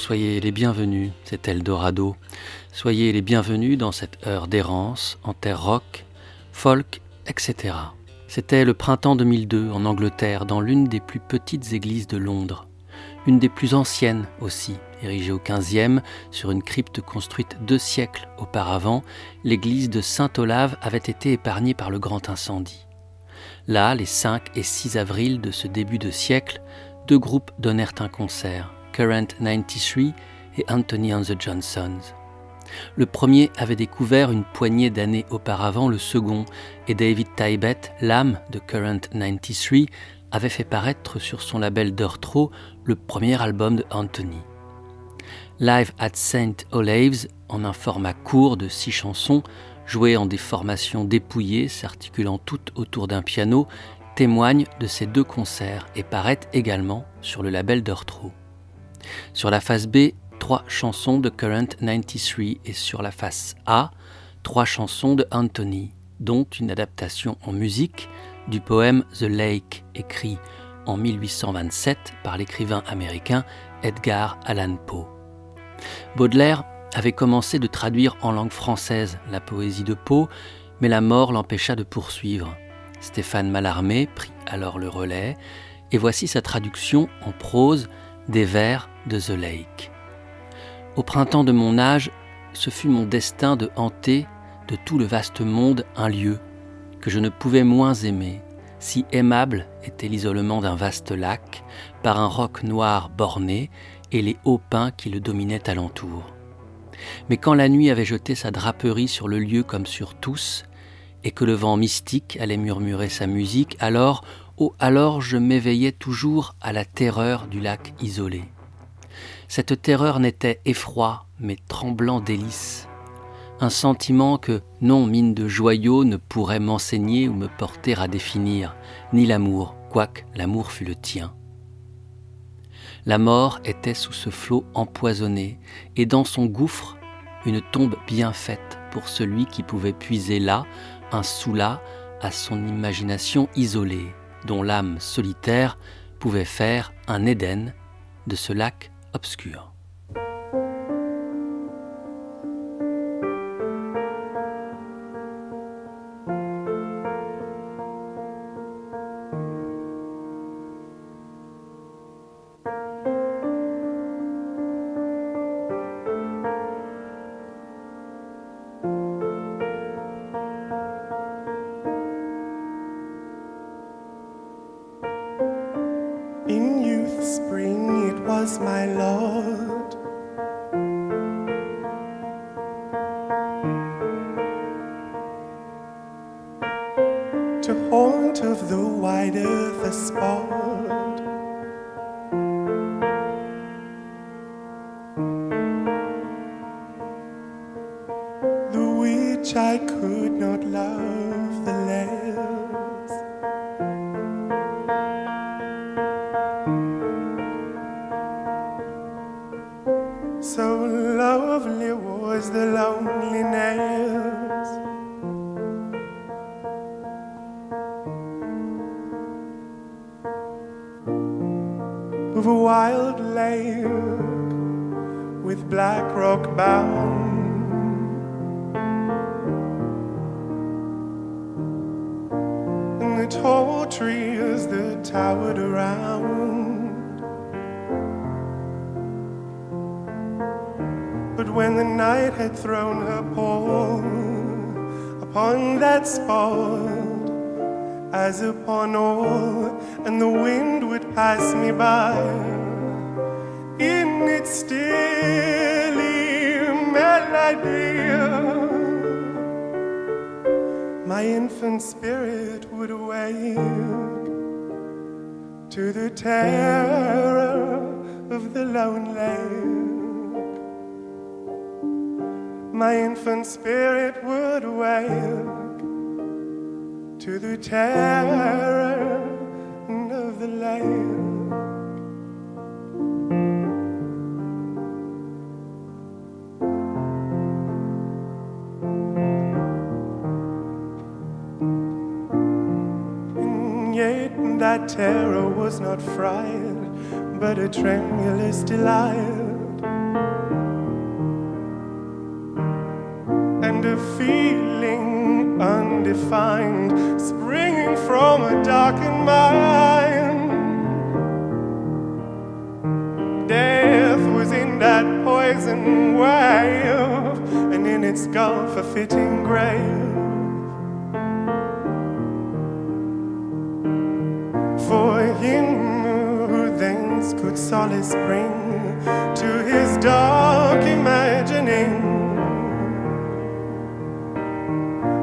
Soyez les bienvenus, c'est Eldorado. Soyez les bienvenus dans cette heure d'errance en terre rock, folk, etc. C'était le printemps 2002 en Angleterre, dans l'une des plus petites églises de Londres. Une des plus anciennes aussi, érigée au XVe sur une crypte construite deux siècles auparavant, l'église de Saint-Olave avait été épargnée par le grand incendie. Là, les 5 et 6 avril de ce début de siècle, deux groupes donnèrent un concert, Current 93 et Anthony and the Johnsons. Le premier avait découvert une poignée d'années auparavant le second, et David Tybet, l'âme de Current 93, avait fait paraître sur son label Dirtro le premier album de Anthony. Live at St. Olaves, en un format court de six chansons, jouées en des formations dépouillées, s'articulant toutes autour d'un piano, témoigne de ces deux concerts et paraît également sur le label Dirtro. Sur la face B, trois chansons de Current 93 et sur la face A, trois chansons de Anthony, dont une adaptation en musique du poème The Lake, écrit en 1827 par l'écrivain américain Edgar Allan Poe. Baudelaire avait commencé de traduire en langue française la poésie de Poe, mais la mort l'empêcha de poursuivre. Stéphane Mallarmé prit alors le relais, et voici sa traduction en prose des vers de The Lake. Au printemps de mon âge, ce fut mon destin de hanter de tout le vaste monde un lieu que je ne pouvais moins aimer, si aimable était l'isolement d'un vaste lac, par un roc noir borné et les hauts pins qui le dominaient alentour. Mais quand la nuit avait jeté sa draperie sur le lieu comme sur tous, et que le vent mystique allait murmurer sa musique, alors, oh alors je m'éveillais toujours à la terreur du lac isolé. Cette terreur n'était effroi, mais tremblant délice, un sentiment que, non mine de joyaux, ne pourrait m'enseigner ou me porter à définir, ni l'amour, quoique l'amour fût le tien. La mort était sous ce flot empoisonné, et dans son gouffre, une tombe bien faite pour celui qui pouvait puiser là un soula à son imagination isolée, dont l'âme solitaire pouvait faire un Éden de ce lac obscur. The which I could not love the less. So lovely was the love. Black Rock bound. And the tall trees that towered around. But when the night had thrown her pall upon that spot, as upon all, and the wind would pass me by in its still my infant spirit would awake to the terror of the lone lake. My infant spirit would awake to the terror of the lake. terror was not fright, but a tremulous delight. And a feeling undefined, springing from a darkened mind. Death was in that poison wave, and in its gulf a fitting grave. Could solace bring to his dark imagining,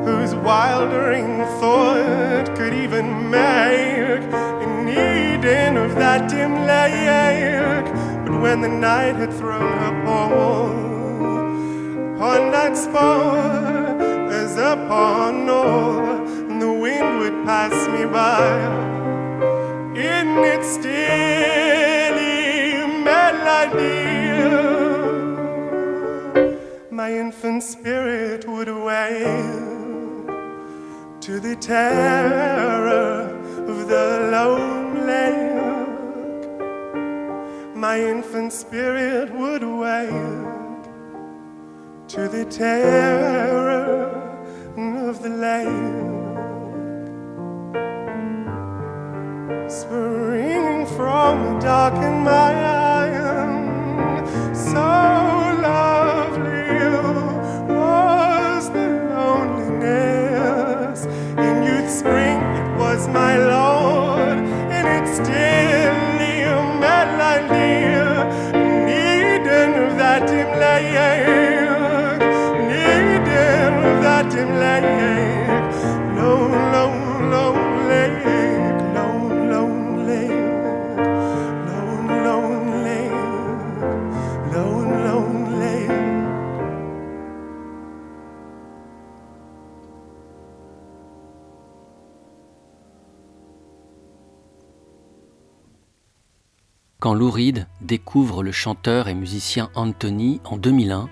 whose wildering thought could even make an Eden of that dim lake. But when the night had thrown her pall on that spot, as upon all, and the wind would pass me by in its stilly My infant spirit would wail to the terror of the lone lake. My infant spirit would wail to the terror of the lake. springing from a darkened my So lovely my Lord, and it's still a melody, needing of that dim lake, Quand Lou Reed découvre le chanteur et musicien Anthony en 2001,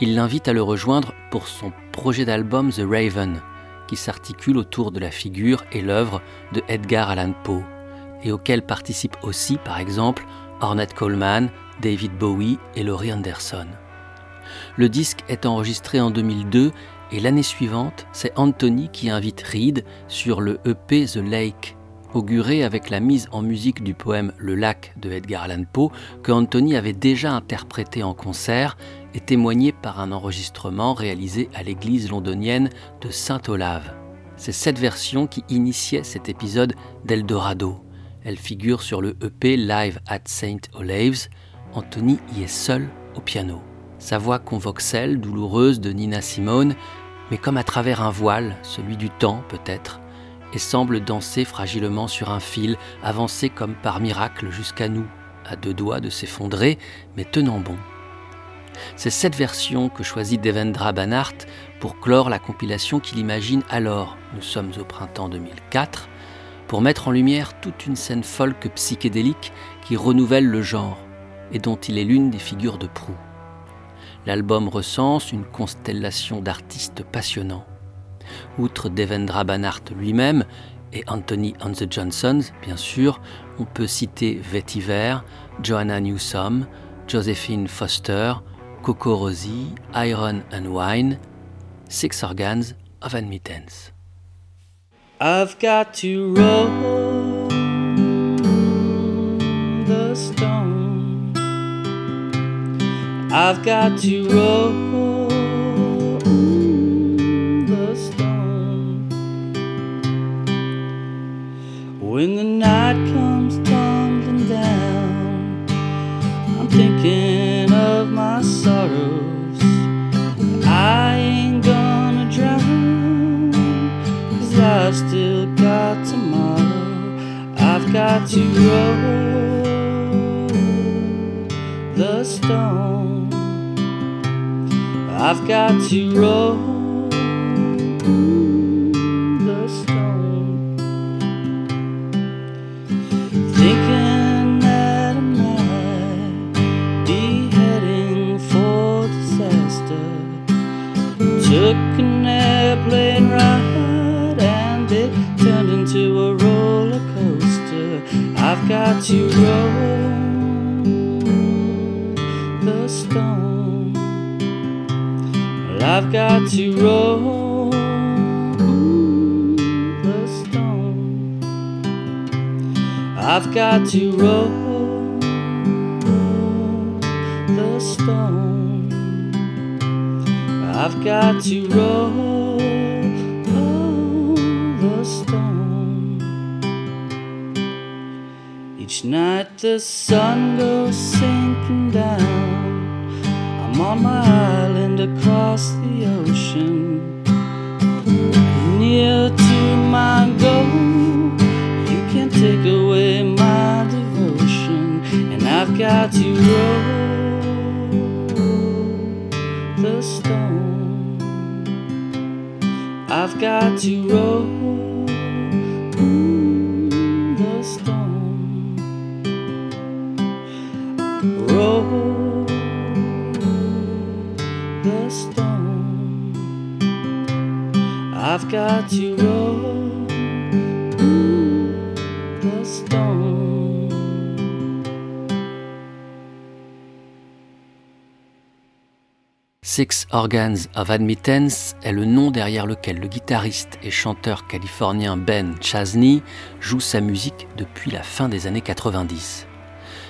il l'invite à le rejoindre pour son projet d'album The Raven, qui s'articule autour de la figure et l'œuvre de Edgar Allan Poe, et auquel participent aussi, par exemple, Ornette Coleman, David Bowie et Laurie Anderson. Le disque est enregistré en 2002 et l'année suivante, c'est Anthony qui invite Reed sur le EP The Lake, auguré avec la mise en musique du poème Le lac de Edgar Allan Poe que Anthony avait déjà interprété en concert et témoigné par un enregistrement réalisé à l'église londonienne de Saint-Olave. C'est cette version qui initiait cet épisode d'Eldorado. Elle figure sur le EP Live at Saint Olaves. Anthony y est seul au piano. Sa voix convoque celle douloureuse de Nina Simone, mais comme à travers un voile, celui du temps peut-être, et semble danser fragilement sur un fil, avancer comme par miracle jusqu'à nous, à deux doigts de s'effondrer, mais tenant bon. C'est cette version que choisit Devendra Banhart pour clore la compilation qu'il imagine alors, nous sommes au printemps 2004, pour mettre en lumière toute une scène folk psychédélique qui renouvelle le genre et dont il est l'une des figures de proue. L'album recense une constellation d'artistes passionnants. Outre Devendra Banhart lui-même et Anthony and the Johnsons, bien sûr, on peut citer Vetiver, Joanna Newsom, Josephine Foster, Coco Rosie, Iron and Wine, Six Organs of Admittance. I've got to roll the stone. I've got to roll Got to roll the stone. I've got to roll got to roll the stone. Well, I've got to roll the stone. I've got to roll the stone. I've got to roll Each night the sun goes sinking down. I'm on my island across the ocean, near to my goal. You can't take away my devotion, and I've got to roll the stone. I've got to roll Six Organs of Admittance est le nom derrière lequel le guitariste et chanteur californien Ben Chasney joue sa musique depuis la fin des années 90.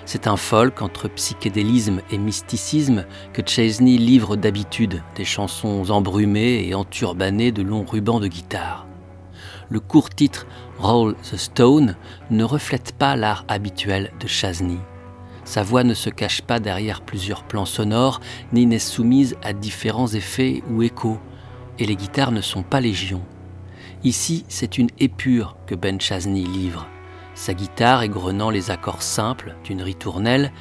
C'est un folk entre psychédélisme et mysticisme que Chesney livre d'habitude, des chansons embrumées et enturbanées de longs rubans de guitare. Le court titre Roll the Stone ne reflète pas l'art habituel de Chesney. Sa voix ne se cache pas derrière plusieurs plans sonores, ni n'est soumise à différents effets ou échos, et les guitares ne sont pas légion. Ici, c'est une épure que Ben Chesney livre sa guitare égrenant les accords simples d'une ritournelle,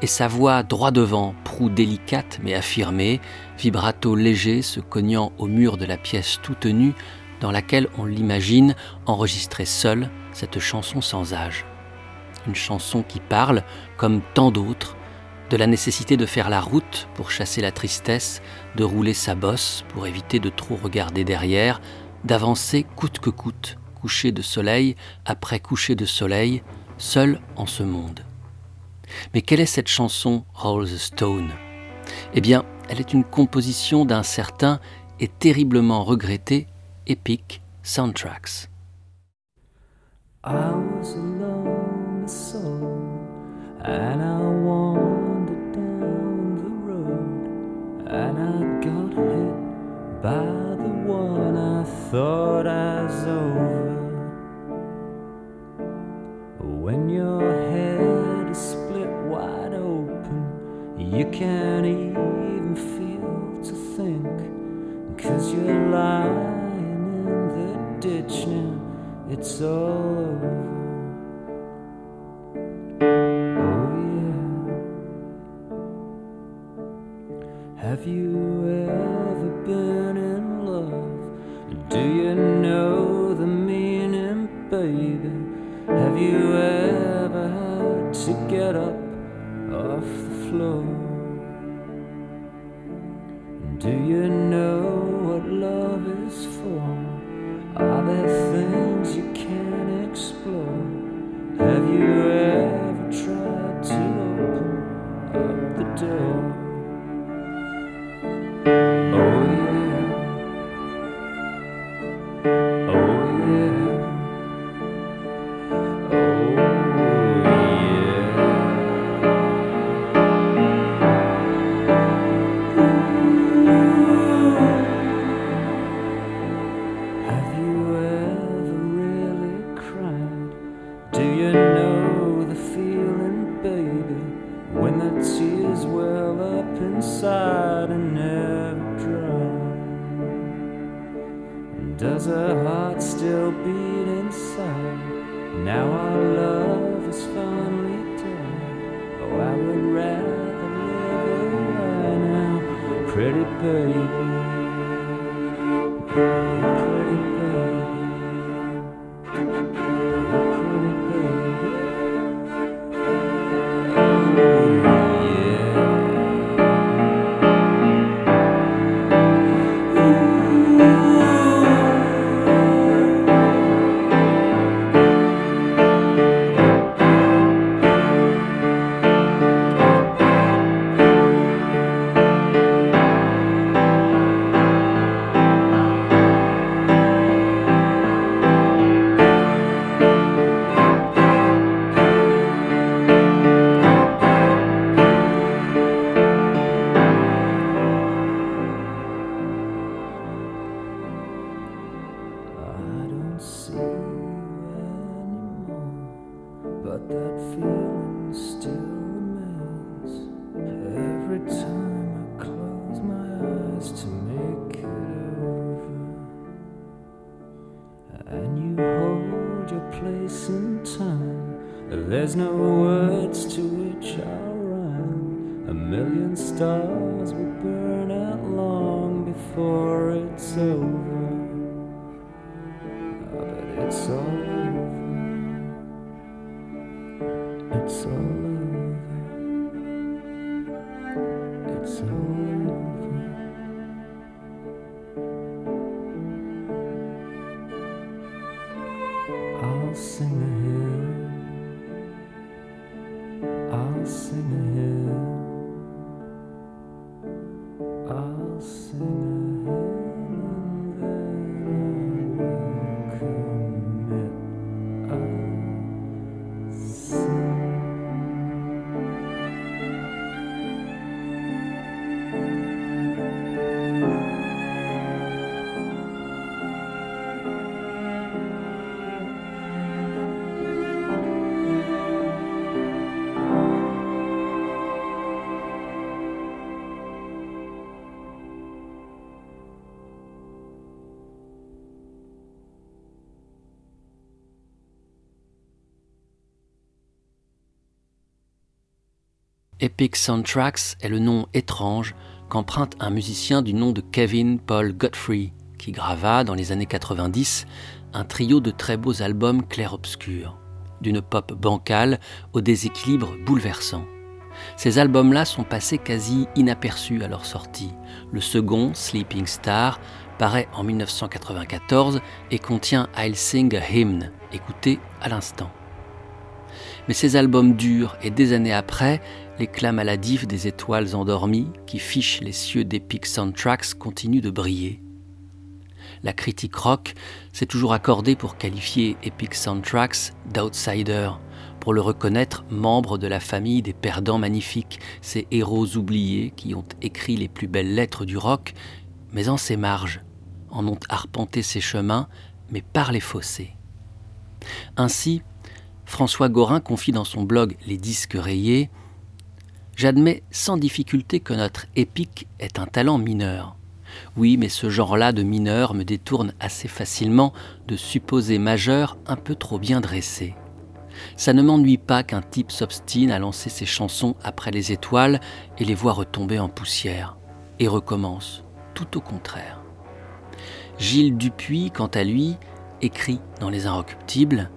et sa voix droit devant, proue délicate mais affirmée, vibrato léger se cognant au mur de la pièce toute nue dans laquelle on l'imagine enregistrer seule cette chanson sans âge. Une chanson qui parle, comme tant d'autres, de la nécessité de faire la route pour chasser la tristesse, de rouler sa bosse pour éviter de trop regarder derrière, d'avancer coûte que coûte, coucher de soleil après coucher de soleil, seul en ce monde. Mais quelle est cette chanson Roll the Stone? Eh bien, elle est une composition d'un certain et terriblement regretté Epic Soundtracks. Alone, soul, and I wandered down the road, and I got hit by the one I thought I was over. When your head is split wide open, you can't even feel to think, cause you're lying in the ditch now, it's all over. Have you ever been in love? Do you know the meaning, baby? Have you ever had to get up off the floor? Do you know the tears well up inside and never dry? Does her heart still beat inside? Now our love is finally dead. Oh, I would rather live right now, pretty baby, Epic Soundtracks est le nom étrange qu'emprunte un musicien du nom de Kevin Paul Godfrey, qui grava dans les années 90 un trio de très beaux albums clair-obscur, d'une pop bancale au déséquilibre bouleversant. Ces albums-là sont passés quasi inaperçus à leur sortie. Le second, Sleeping Star, paraît en 1994 et contient I'll Sing a Hymn, écouté à l'instant. Mais ces albums durent et des années après, l'éclat maladif des étoiles endormies qui fichent les cieux d'Epic Soundtracks continue de briller. La critique rock s'est toujours accordée pour qualifier Epic Soundtracks d'outsider, pour le reconnaître membre de la famille des perdants magnifiques, ces héros oubliés qui ont écrit les plus belles lettres du rock, mais en ses marges, en ont arpenté ses chemins, mais par les fossés. Ainsi, François Gorin confie dans son blog Les disques rayés J'admets sans difficulté que notre épique est un talent mineur. Oui, mais ce genre-là de mineur me détourne assez facilement de supposés majeurs un peu trop bien dressés. Ça ne m'ennuie pas qu'un type s'obstine à lancer ses chansons après les étoiles et les voit retomber en poussière, et recommence, tout au contraire. Gilles Dupuis, quant à lui, écrit dans Les Inrecuptibles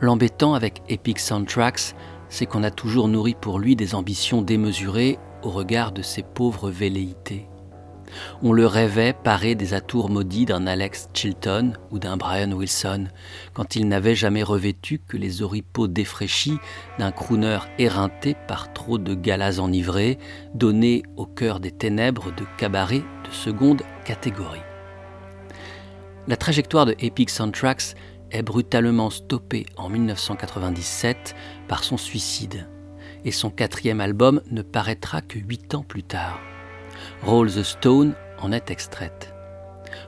L'embêtant avec Epic Soundtracks, c'est qu'on a toujours nourri pour lui des ambitions démesurées au regard de ses pauvres velléités. On le rêvait paré des atours maudits d'un Alex Chilton ou d'un Brian Wilson, quand il n'avait jamais revêtu que les oripeaux défraîchis d'un crooner éreinté par trop de galas enivrés, donnés au cœur des ténèbres de cabarets de seconde catégorie. La trajectoire de Epic Soundtracks est brutalement stoppée en 1997 par son suicide, et son quatrième album ne paraîtra que huit ans plus tard. Roll the Stone en est extraite.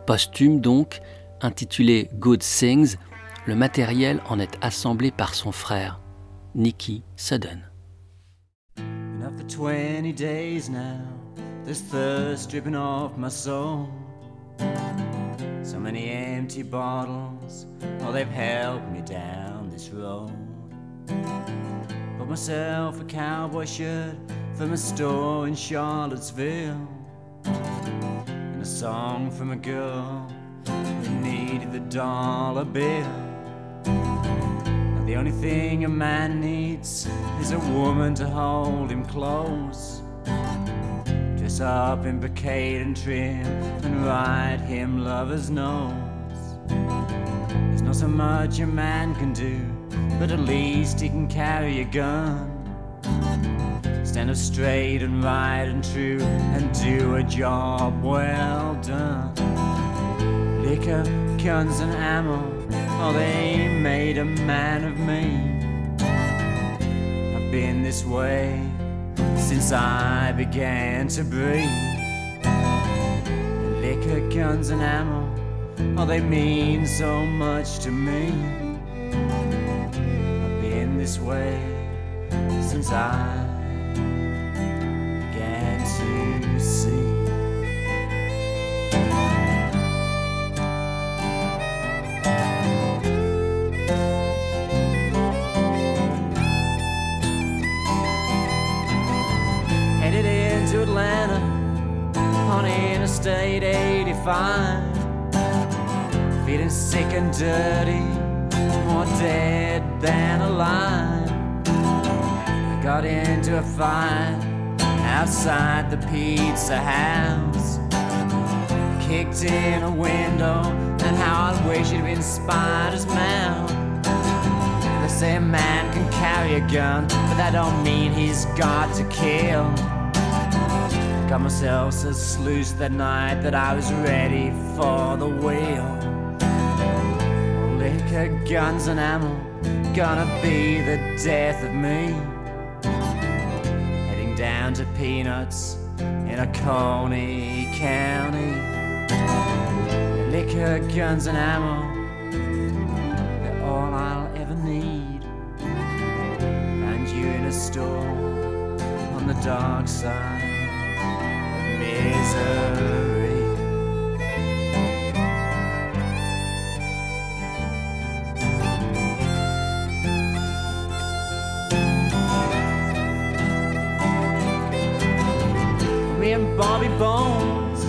Posthume donc, intitulé Good Things, le matériel en est assemblé par son frère, Nicky Sudden. After 20 days now, thirst off my soul. So many empty bottles, oh, they've me down this road. Bought myself a cowboy shirt from a store in Charlottesville. And a song from a girl who needed the dollar bill. Now the only thing a man needs is a woman to hold him close. Dress up in brocade and trim and write him lover's notes. There's not so much a man can do, but at least he can carry a gun. Stand up straight and right and true and do a job well done. Liquor, guns, and ammo, oh, they made a man of me. I've been this way since I began to breathe. Liquor, guns, and ammo, oh, they mean so much to me. since I began to see. Headed into Atlanta on Interstate 85 feeling sick and dirty, more dead than alive. Got into a fight outside the pizza house. Kicked in a window, and how I wish it'd been Spider's mouth. They say a man can carry a gun, but that don't mean he's got to kill. Got myself so sluiced that night that I was ready for the wheel. Liquor, guns, and ammo, gonna be the death of me. Down to Peanuts in a Coney County. Liquor, guns, and ammo, they're all I'll ever need. Find you in a store on the dark side of misery. Bobby Bones,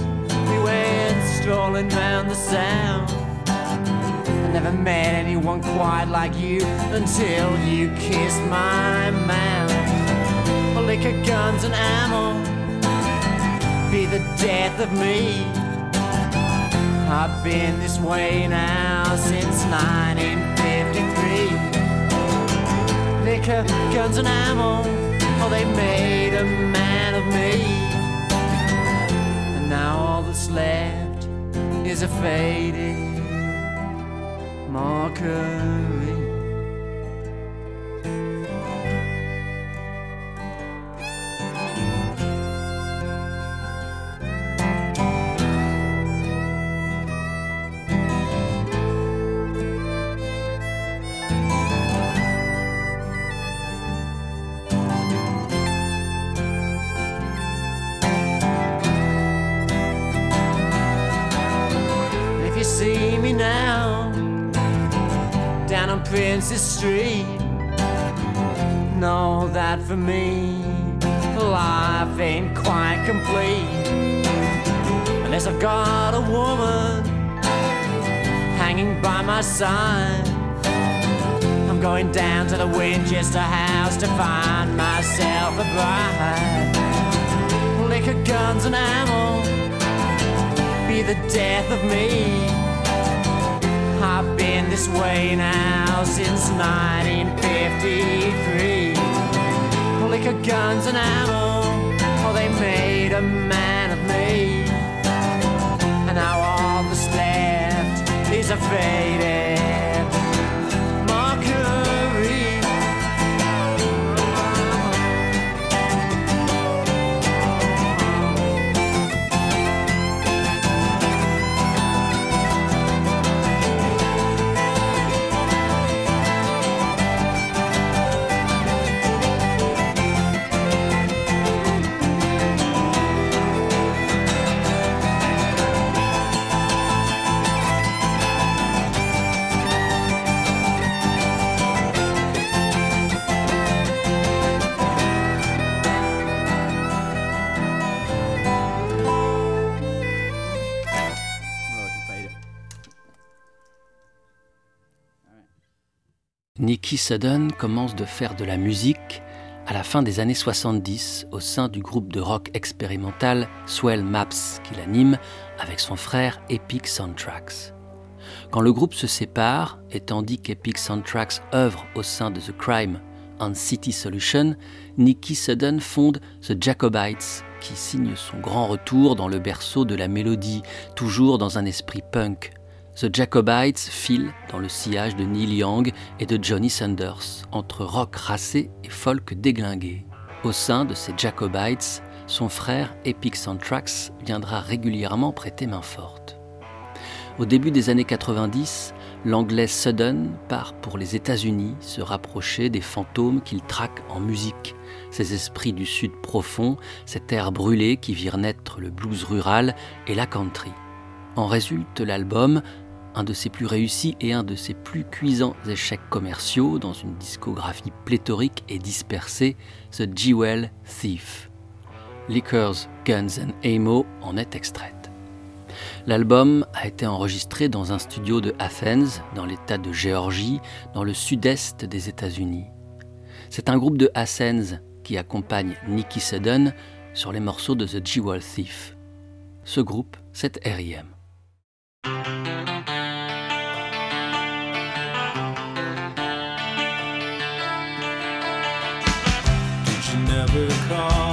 we went strolling round the Sound. I never met anyone quite like you until you kissed my mouth. Liquor, guns, and ammo be the death of me. I've been this way now since 1953. Liquor, guns, and ammo, oh, they made a man of me. And now all that's left is a faded mockery. By my side. I'm going down to the Winchester house to find myself a bride. Liquor, guns, and ammo be the death of me. I've been this way now since 1953. Liquor, guns, and ammo, oh, they made a man of me. And now are fading. Nicky Sudden commence de faire de la musique à la fin des années 70 au sein du groupe de rock expérimental Swell Maps qu'il anime avec son frère Epic Soundtracks. Quand le groupe se sépare, et tandis qu'Epic Soundtracks œuvre au sein de The Crime and City Solution, Nicky Sudden fonde The Jacobites, qui signe son grand retour dans le berceau de la mélodie, toujours dans un esprit punk. The Jacobites file dans le sillage de Neil Young et de Johnny Sanders, entre rock racé et folk déglingué. Au sein de ces Jacobites, son frère Epic Soundtracks viendra régulièrement prêter main forte. Au début des années 90, l'anglais Sudden part pour les États-Unis se rapprocher des fantômes qu'il traque en musique, ces esprits du sud profond, cet air brûlé qui virent naître le blues rural et la country. En résulte l'album, un de ses plus réussis et un de ses plus cuisants échecs commerciaux dans une discographie pléthorique et dispersée, The Jewel Thief. Liquors, Guns and Ammo en est extraite. L'album a été enregistré dans un studio de Athens, dans l'état de Géorgie, dans le sud-est des États-Unis. C'est un groupe de Athens qui accompagne Nicky Sudden sur les morceaux de The Jewel Thief. Ce groupe, c'est R.I.M. you never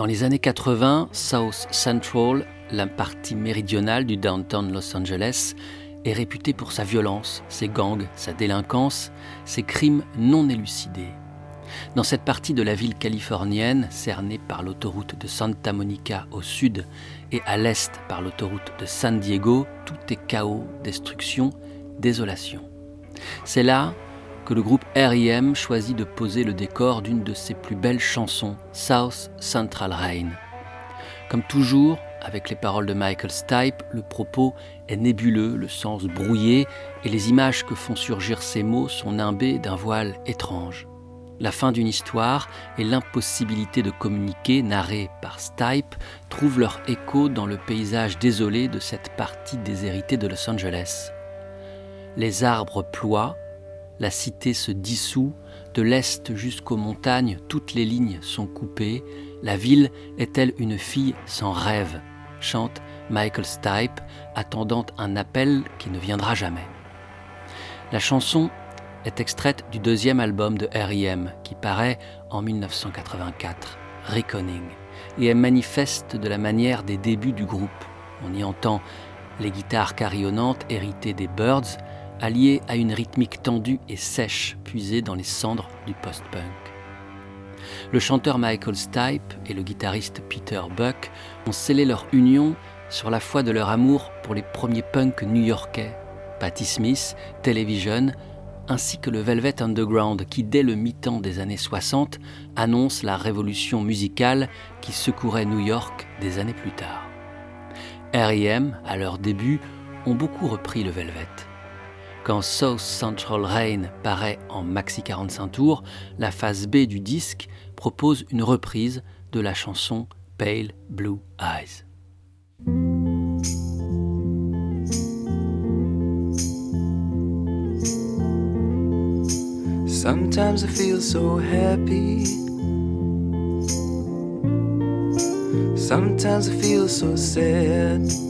Dans les années 80, South Central, la partie méridionale du downtown Los Angeles, est réputée pour sa violence, ses gangs, sa délinquance, ses crimes non élucidés. Dans cette partie de la ville californienne, cernée par l'autoroute de Santa Monica au sud et à l'est par l'autoroute de San Diego, tout est chaos, destruction, désolation. C'est là que le groupe R.I.M. choisit de poser le décor d'une de ses plus belles chansons, South Central Rain. Comme toujours, avec les paroles de Michael Stipe, le propos est nébuleux, le sens brouillé, et les images que font surgir ces mots sont nimbées d'un voile étrange. La fin d'une histoire et l'impossibilité de communiquer, narrée par Stipe, trouvent leur écho dans le paysage désolé de cette partie déshéritée de Los Angeles. Les arbres ploient, la cité se dissout, de l'est jusqu'aux montagnes, toutes les lignes sont coupées. La ville est-elle une fille sans rêve? chante Michael Stipe, attendant un appel qui ne viendra jamais. La chanson est extraite du deuxième album de R.I.M. qui paraît en 1984, Reckoning, et elle manifeste de la manière des débuts du groupe. On y entend les guitares carillonnantes héritées des Birds, alliées à une rythmique tendue et sèche puisée dans les cendres du post-punk. Le chanteur Michael Stipe et le guitariste Peter Buck ont scellé leur union sur la foi de leur amour pour les premiers punks new-yorkais, Patti Smith, Television, ainsi que le Velvet Underground qui, dès le mi-temps des années 60, annonce la révolution musicale qui secourait New York des années plus tard. R.E.M., à leur début, ont beaucoup repris le Velvet. Quand South Central Rain paraît en maxi 45 tours, la phase B du disque propose une reprise de la chanson Pale Blue Eyes. Sometimes I feel so happy. Sometimes I feel so sad.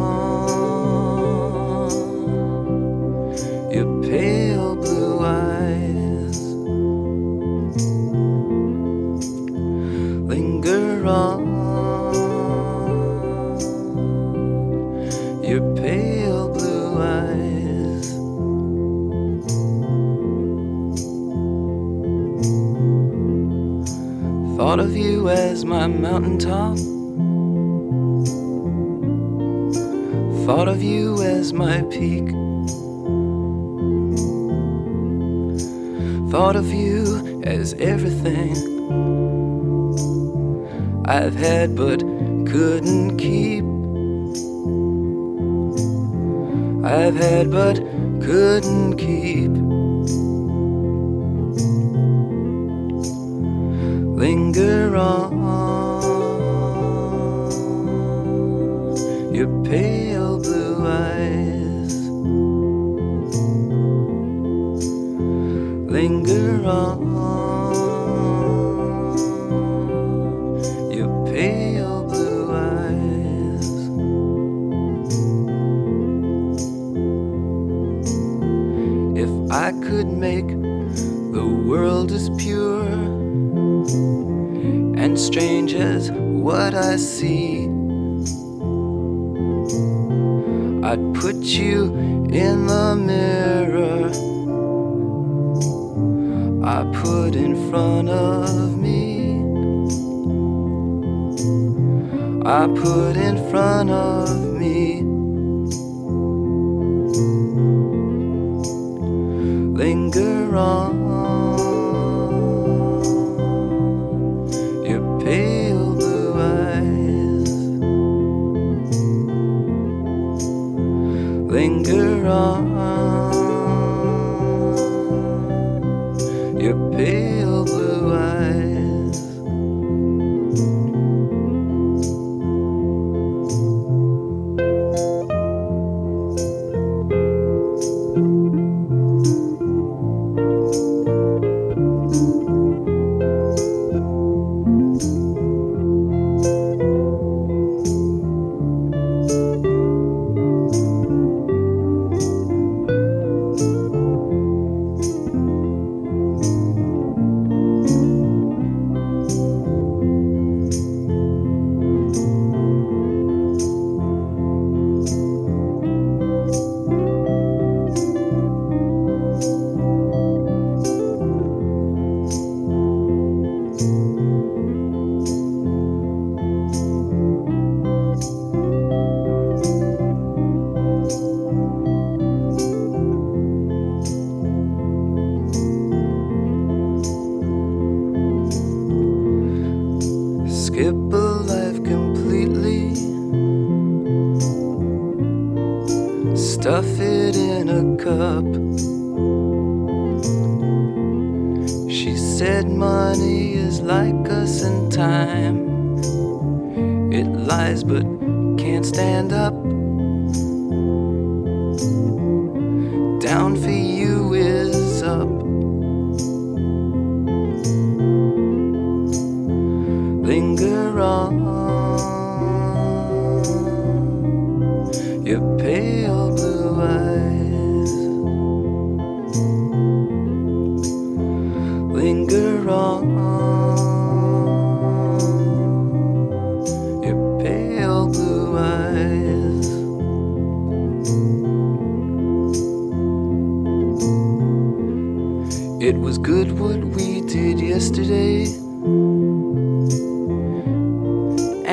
you as my peak. Thought of you as everything I've had but couldn't keep. I've had but couldn't keep. Linger on I see.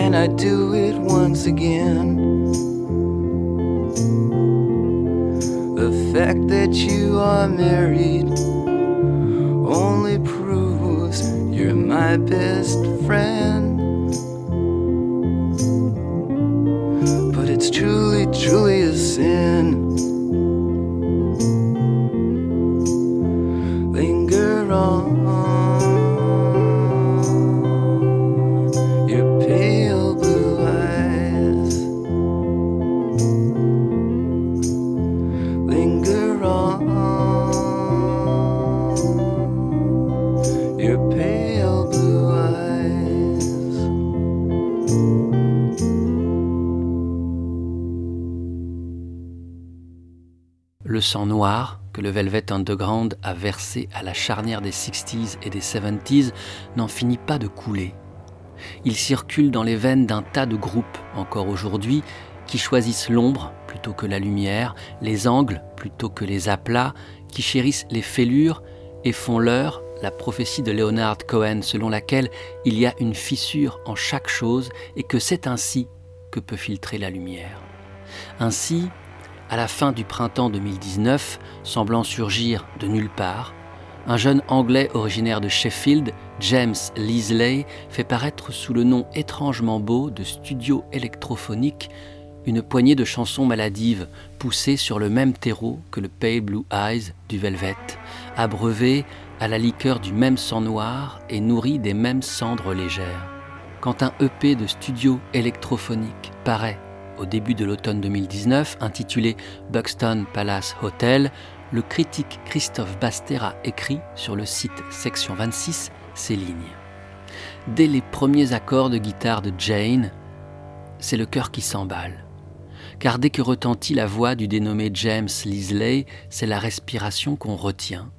And I'd do it once again. The fact that you are married only proves you're my best friend. Que le Velvet Underground a versé à la charnière des 60s et des 70s n'en finit pas de couler. Il circule dans les veines d'un tas de groupes encore aujourd'hui qui choisissent l'ombre plutôt que la lumière, les angles plutôt que les aplats, qui chérissent les fêlures et font leur la prophétie de Leonard Cohen selon laquelle il y a une fissure en chaque chose et que c'est ainsi que peut filtrer la lumière. Ainsi, à la fin du printemps 2019, semblant surgir de nulle part, un jeune Anglais originaire de Sheffield, James Leasley, fait paraître sous le nom étrangement beau de studio électrophonique une poignée de chansons maladives poussées sur le même terreau que le Pale Blue Eyes du Velvet, abreuvées à la liqueur du même sang noir et nourries des mêmes cendres légères. Quand un EP de studio électrophonique paraît au début de l'automne 2019, intitulé Buxton Palace Hotel, le critique Christophe Bastera écrit sur le site Section 26 ces lignes. Dès les premiers accords de guitare de Jane, c'est le cœur qui s'emballe. Car dès que retentit la voix du dénommé James Leasley, c'est la respiration qu'on retient.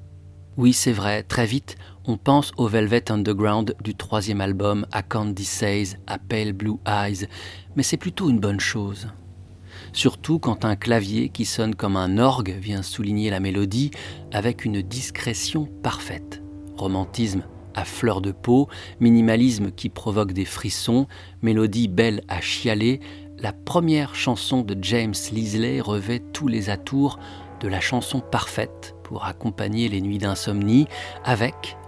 Oui, c'est vrai, très vite, on pense au Velvet Underground du troisième album, à Candy Says, à Pale Blue Eyes, mais c'est plutôt une bonne chose. Surtout quand un clavier qui sonne comme un orgue vient souligner la mélodie avec une discrétion parfaite. Romantisme à fleur de peau, minimalisme qui provoque des frissons, mélodie belle à chialer, la première chanson de James Leasley revêt tous les atours de la chanson parfaite pour accompagner les nuits d'insomnie, avec,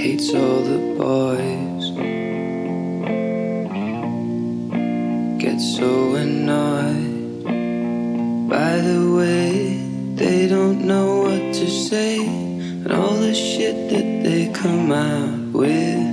hates all the boys. Gets so annoyed by the way they don't know what to say and all the shit that they come out with.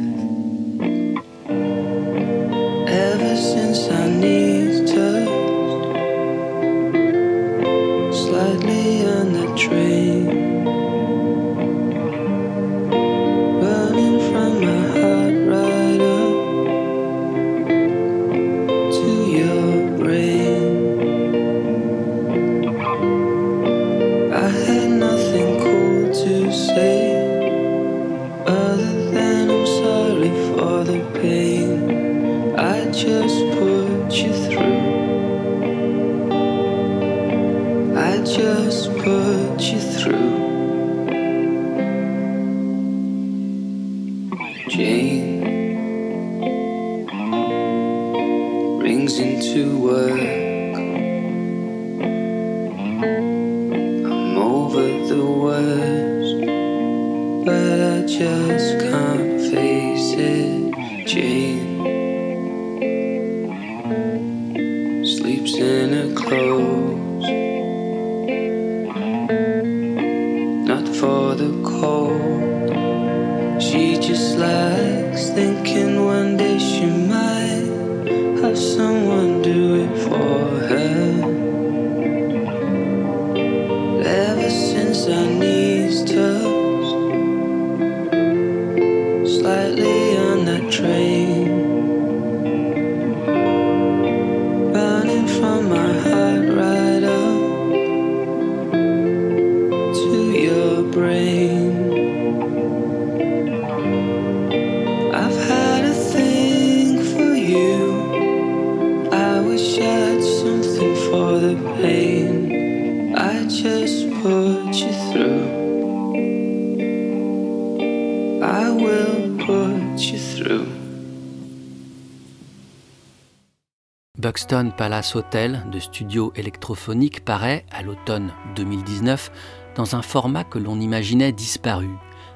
Buxton Palace Hotel de studio électrophonique paraît, à l'automne 2019, dans un format que l'on imaginait disparu,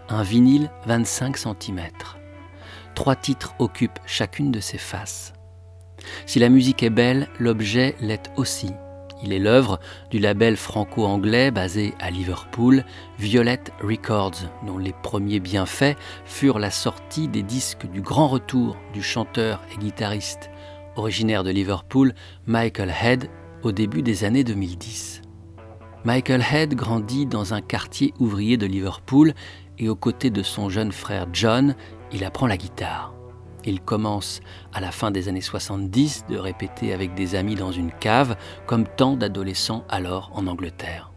un vinyle 25 cm. Trois titres occupent chacune de ses faces. Si la musique est belle, l'objet l'est aussi. Il est l'œuvre du label franco-anglais basé à Liverpool, Violet Records, dont les premiers bienfaits furent la sortie des disques du grand retour du chanteur et guitariste originaire de Liverpool, Michael Head, au début des années 2010. Michael Head grandit dans un quartier ouvrier de Liverpool et aux côtés de son jeune frère John, il apprend la guitare. Il commence à la fin des années 70 de répéter avec des amis dans une cave, comme tant d'adolescents alors en Angleterre.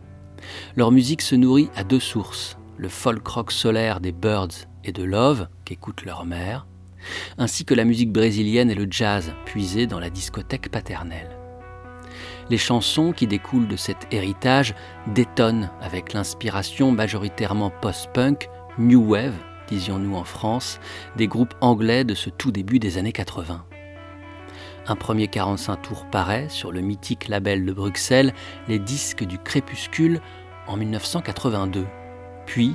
Leur musique se nourrit à deux sources, le folk rock solaire des Birds et de Love, qu'écoute leur mère, ainsi que la musique brésilienne et le jazz puisés dans la discothèque paternelle. Les chansons qui découlent de cet héritage détonnent avec l'inspiration majoritairement post-punk, new wave, disions-nous en France, des groupes anglais de ce tout début des années 80. Un premier 45 tours paraît sur le mythique label de Bruxelles, les disques du crépuscule, en 1982. Puis,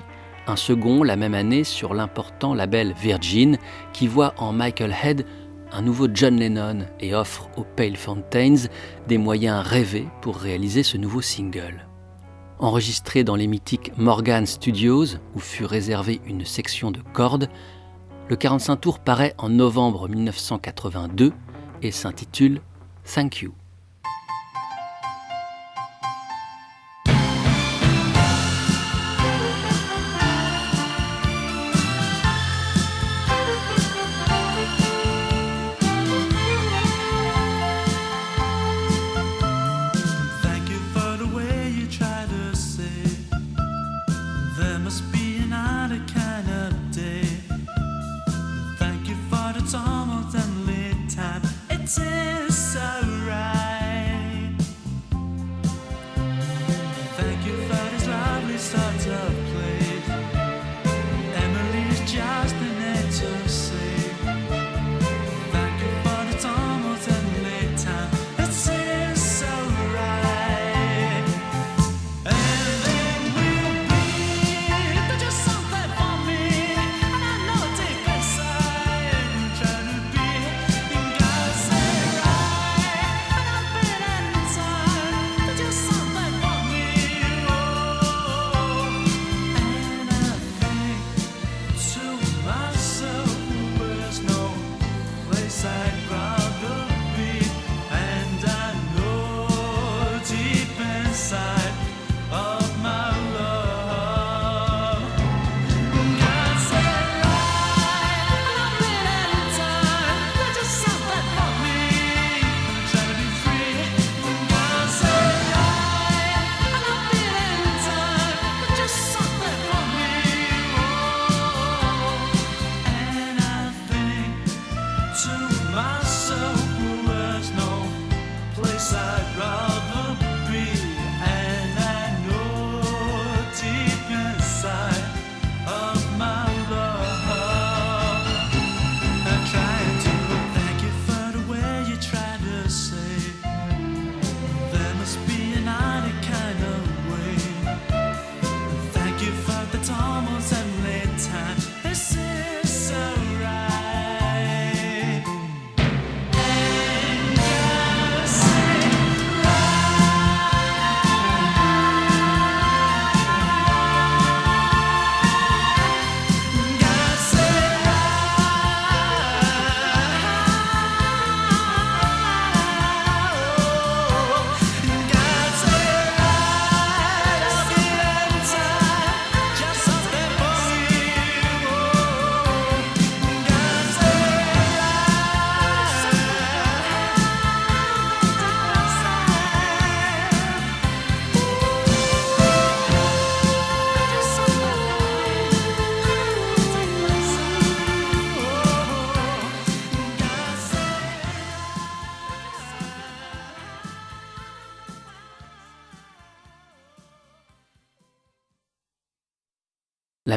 un second la même année sur l'important label Virgin, qui voit en Michael Head un nouveau John Lennon et offre aux Pale Fountains des moyens rêvés pour réaliser ce nouveau single. Enregistré dans les mythiques Morgan Studios, où fut réservée une section de cordes, le 45 tours paraît en novembre 1982 et s'intitule Thank You.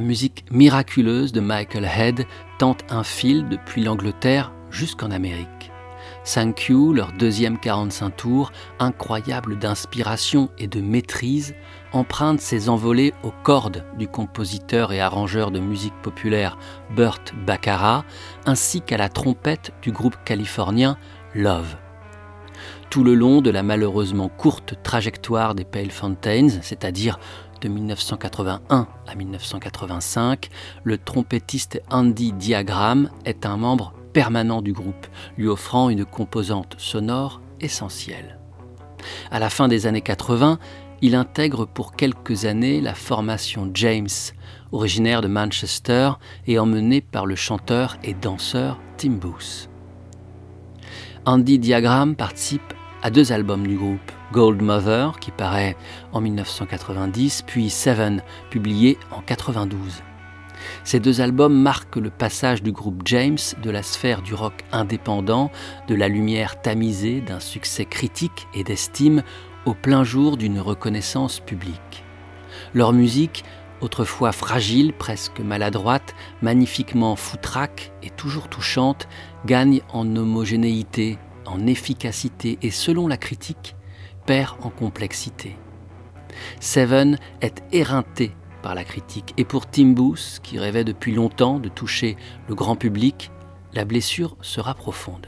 Musique miraculeuse de Michael Head tente un fil depuis l'Angleterre jusqu'en Amérique. Thank You, leur deuxième 45 tours, incroyable d'inspiration et de maîtrise, emprunte ses envolées aux cordes du compositeur et arrangeur de musique populaire Burt Baccarat, ainsi qu'à la trompette du groupe californien Love. Tout le long de la malheureusement courte trajectoire des Pale Fountains, c'est-à-dire de 1981 à 1985, le trompettiste Andy Diagram est un membre permanent du groupe, lui offrant une composante sonore essentielle. À la fin des années 80, il intègre pour quelques années la formation James, originaire de Manchester et emmené par le chanteur et danseur Tim Booth. Andy Diagram participe à deux albums du groupe, Gold Mother, qui paraît en 1990, puis Seven, publié en 92. Ces deux albums marquent le passage du groupe James de la sphère du rock indépendant, de la lumière tamisée d'un succès critique et d'estime, au plein jour d'une reconnaissance publique. Leur musique, autrefois fragile, presque maladroite, magnifiquement foutraque et toujours touchante, gagne en homogénéité, en efficacité et selon la critique, perd en complexité. Seven est éreinté par la critique. Et pour Tim Booth, qui rêvait depuis longtemps de toucher le grand public, la blessure sera profonde.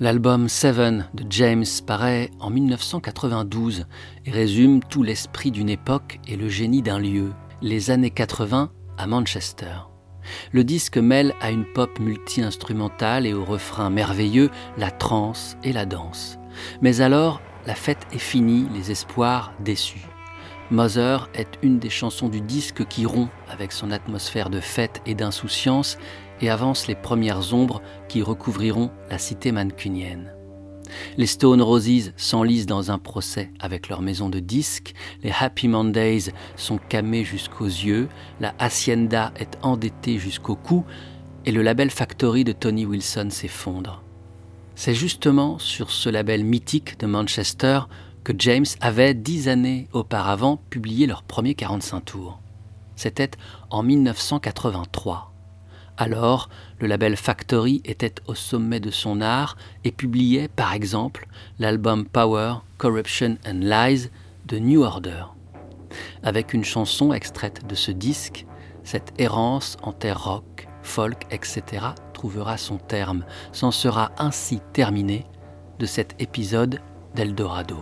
L'album Seven de James paraît en 1992 et résume tout l'esprit d'une époque et le génie d'un lieu, les années 80 à Manchester. Le disque mêle à une pop multi-instrumentale et au refrain merveilleux la trance et la danse. Mais alors, la fête est finie, les espoirs déçus. Mother est une des chansons du disque qui rompt avec son atmosphère de fête et d'insouciance et avance les premières ombres qui recouvriront la cité mancunienne. Les Stone Roses s'enlisent dans un procès avec leur maison de disques, les Happy Mondays sont camés jusqu'aux yeux, la Hacienda est endettée jusqu'au cou, et le label Factory de Tony Wilson s'effondre. C'est justement sur ce label mythique de Manchester que James avait dix années auparavant publié leur premier 45 tours. C'était en 1983. Alors, le label Factory était au sommet de son art et publiait par exemple l'album Power, Corruption and Lies de New Order. Avec une chanson extraite de ce disque, cette errance en terre rock, folk, etc. trouvera son terme, s'en sera ainsi terminé de cet épisode d'Eldorado.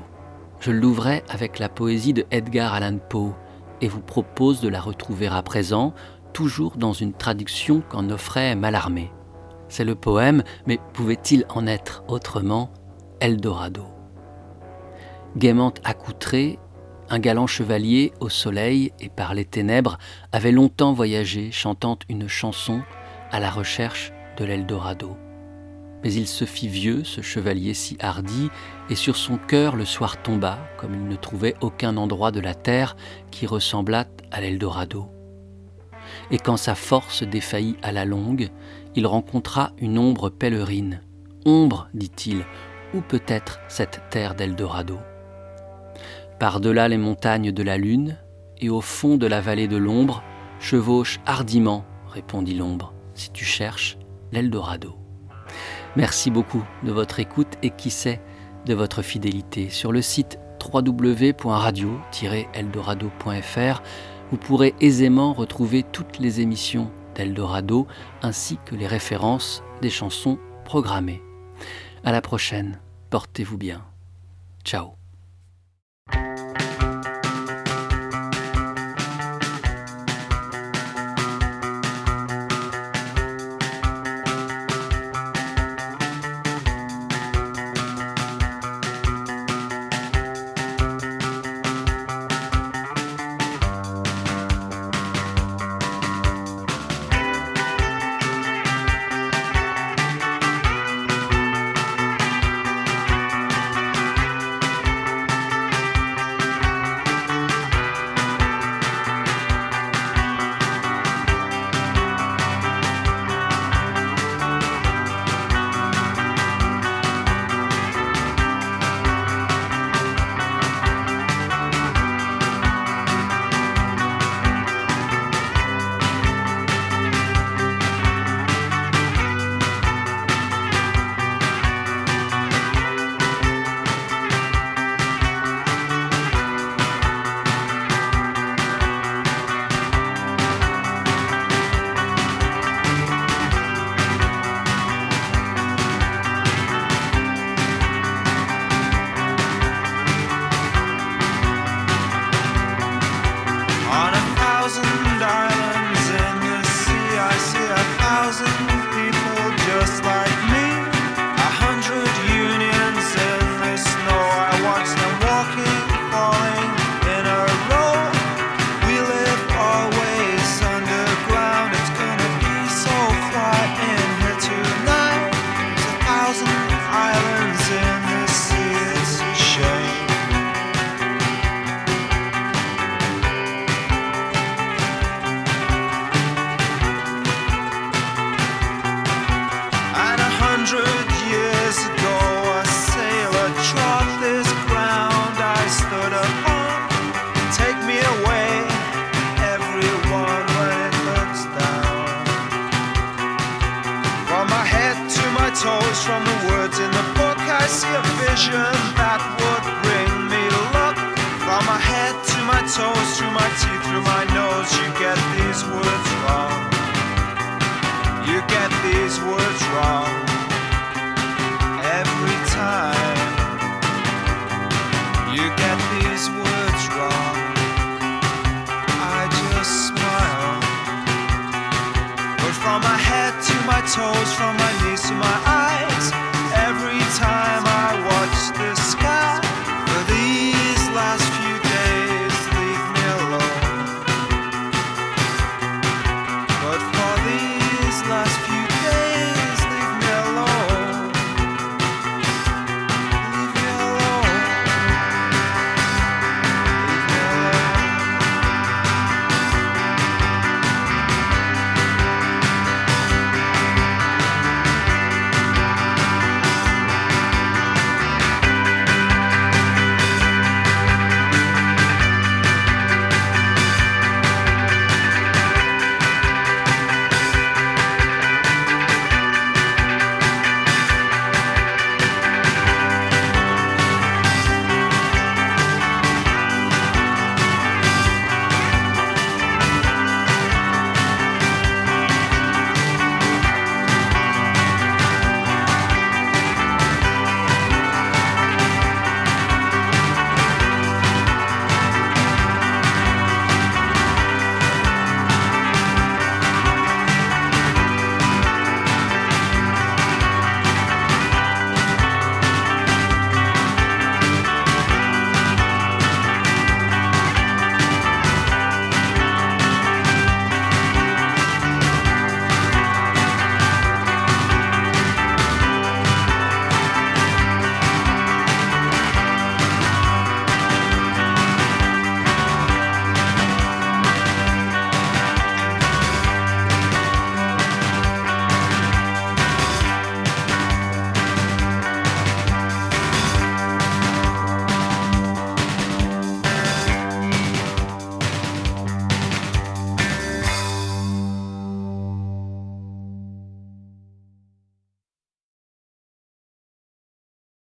Je l'ouvrais avec la poésie de Edgar Allan Poe et vous propose de la retrouver à présent, toujours dans une traduction qu'en offrait Mallarmé. C'est le poème, mais pouvait-il en être autrement? Eldorado. Gaiement accoutré, un galant chevalier au soleil et par les ténèbres avait longtemps voyagé chantant une chanson à la recherche de l'Eldorado. Mais il se fit vieux, ce chevalier si hardi, et sur son cœur le soir tomba, comme il ne trouvait aucun endroit de la terre qui ressemblât à l'Eldorado. Et quand sa force défaillit à la longue, il rencontra une ombre pèlerine. Ombre, dit-il, où peut être cette terre d'Eldorado Par-delà les montagnes de la lune, et au fond de la vallée de l'ombre, chevauche hardiment, répondit l'ombre, si tu cherches l'Eldorado. Merci beaucoup de votre écoute et qui sait de votre fidélité. Sur le site www.radio-eldorado.fr, vous pourrez aisément retrouver toutes les émissions d'Eldorado ainsi que les références des chansons programmées. À la prochaine, portez-vous bien. Ciao.